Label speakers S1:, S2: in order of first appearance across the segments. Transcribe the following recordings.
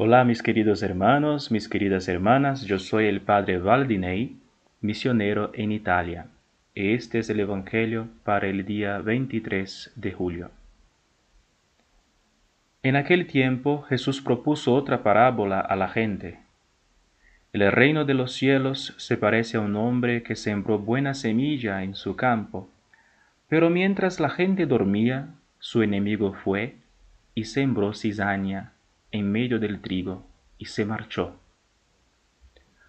S1: Hola mis queridos hermanos, mis queridas hermanas, yo soy el Padre Valdinei, misionero en Italia. Este es el Evangelio para el día 23 de julio. En aquel tiempo Jesús propuso otra parábola a la gente. El reino de los cielos se parece a un hombre que sembró buena semilla en su campo, pero mientras la gente dormía, su enemigo fue y sembró cizaña en medio del trigo y se marchó.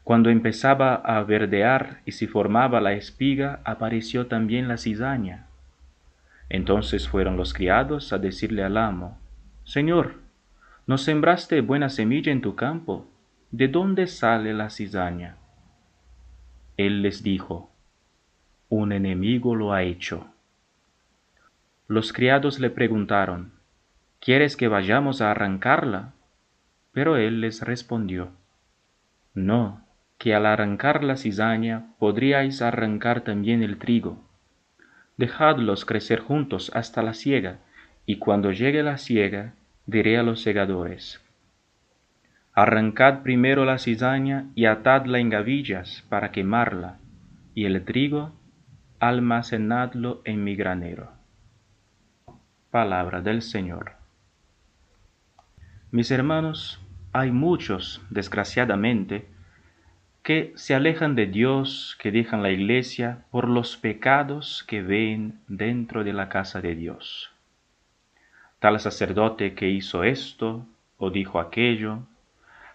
S1: Cuando empezaba a verdear y se formaba la espiga, apareció también la cizaña. Entonces fueron los criados a decirle al amo, Señor, ¿no sembraste buena semilla en tu campo? ¿De dónde sale la cizaña? Él les dijo, Un enemigo lo ha hecho. Los criados le preguntaron, ¿Quieres que vayamos a arrancarla? Pero él les respondió, No, que al arrancar la cizaña podríais arrancar también el trigo. Dejadlos crecer juntos hasta la siega, y cuando llegue la siega, diré a los segadores, Arrancad primero la cizaña y atadla en gavillas para quemarla, y el trigo almacenadlo en mi granero. Palabra del Señor. Mis hermanos, hay muchos, desgraciadamente, que se alejan de Dios, que dejan la iglesia por los pecados que ven dentro de la casa de Dios. Tal sacerdote que hizo esto o dijo aquello,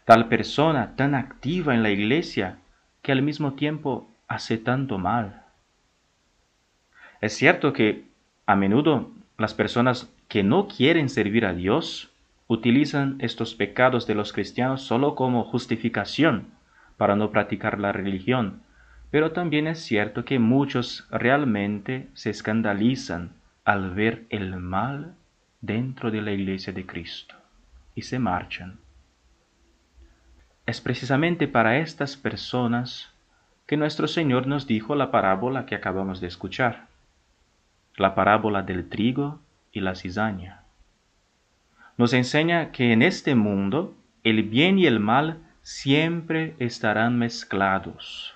S1: tal persona tan activa en la iglesia que al mismo tiempo hace tanto mal. Es cierto que a menudo las personas que no quieren servir a Dios utilizan estos pecados de los cristianos solo como justificación para no practicar la religión, pero también es cierto que muchos realmente se escandalizan al ver el mal dentro de la iglesia de Cristo y se marchan. Es precisamente para estas personas que nuestro Señor nos dijo la parábola que acabamos de escuchar, la parábola del trigo y la cizaña nos enseña que en este mundo el bien y el mal siempre estarán mezclados.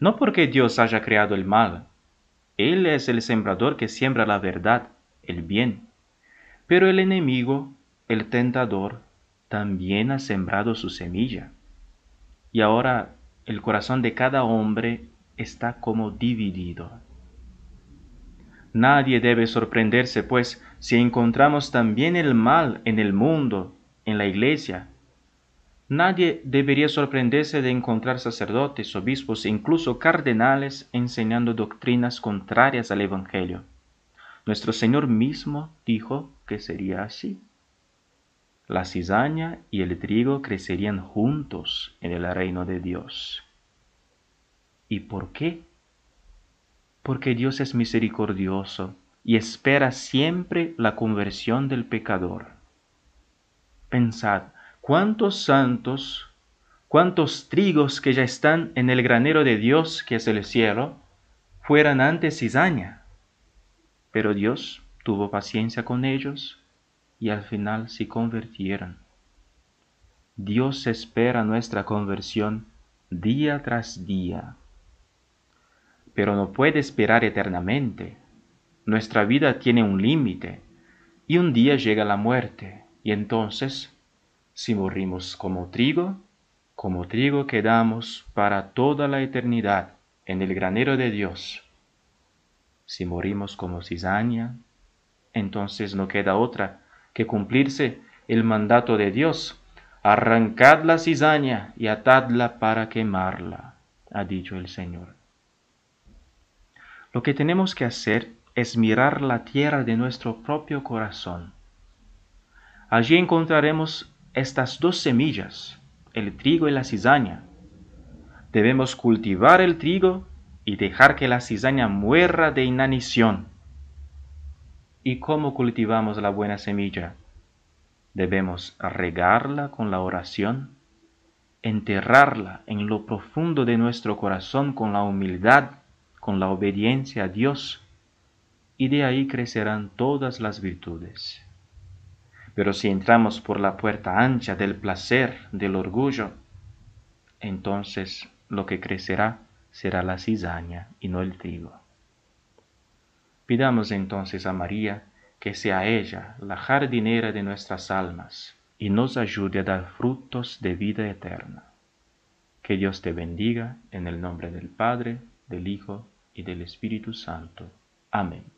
S1: No porque Dios haya creado el mal, Él es el sembrador que siembra la verdad, el bien, pero el enemigo, el tentador, también ha sembrado su semilla. Y ahora el corazón de cada hombre está como dividido. Nadie debe sorprenderse, pues, si encontramos también el mal en el mundo, en la iglesia. Nadie debería sorprenderse de encontrar sacerdotes, obispos e incluso cardenales enseñando doctrinas contrarias al Evangelio. Nuestro Señor mismo dijo que sería así. La cizaña y el trigo crecerían juntos en el reino de Dios. ¿Y por qué? porque Dios es misericordioso y espera siempre la conversión del pecador. Pensad, cuántos santos, cuántos trigos que ya están en el granero de Dios, que es el cielo, fueran antes cizaña. Pero Dios tuvo paciencia con ellos y al final se convirtieron. Dios espera nuestra conversión día tras día pero no puede esperar eternamente. Nuestra vida tiene un límite y un día llega la muerte y entonces, si morimos como trigo, como trigo quedamos para toda la eternidad en el granero de Dios. Si morimos como cizaña, entonces no queda otra que cumplirse el mandato de Dios. Arrancad la cizaña y atadla para quemarla, ha dicho el Señor. Lo que tenemos que hacer es mirar la tierra de nuestro propio corazón. Allí encontraremos estas dos semillas, el trigo y la cizaña. Debemos cultivar el trigo y dejar que la cizaña muera de inanición. ¿Y cómo cultivamos la buena semilla? Debemos regarla con la oración, enterrarla en lo profundo de nuestro corazón con la humildad con la obediencia a Dios, y de ahí crecerán todas las virtudes. Pero si entramos por la puerta ancha del placer, del orgullo, entonces lo que crecerá será la cizaña y no el trigo. Pidamos entonces a María que sea ella la jardinera de nuestras almas y nos ayude a dar frutos de vida eterna. Que Dios te bendiga en el nombre del Padre, del Hijo y del Espíritu Santo. Amén.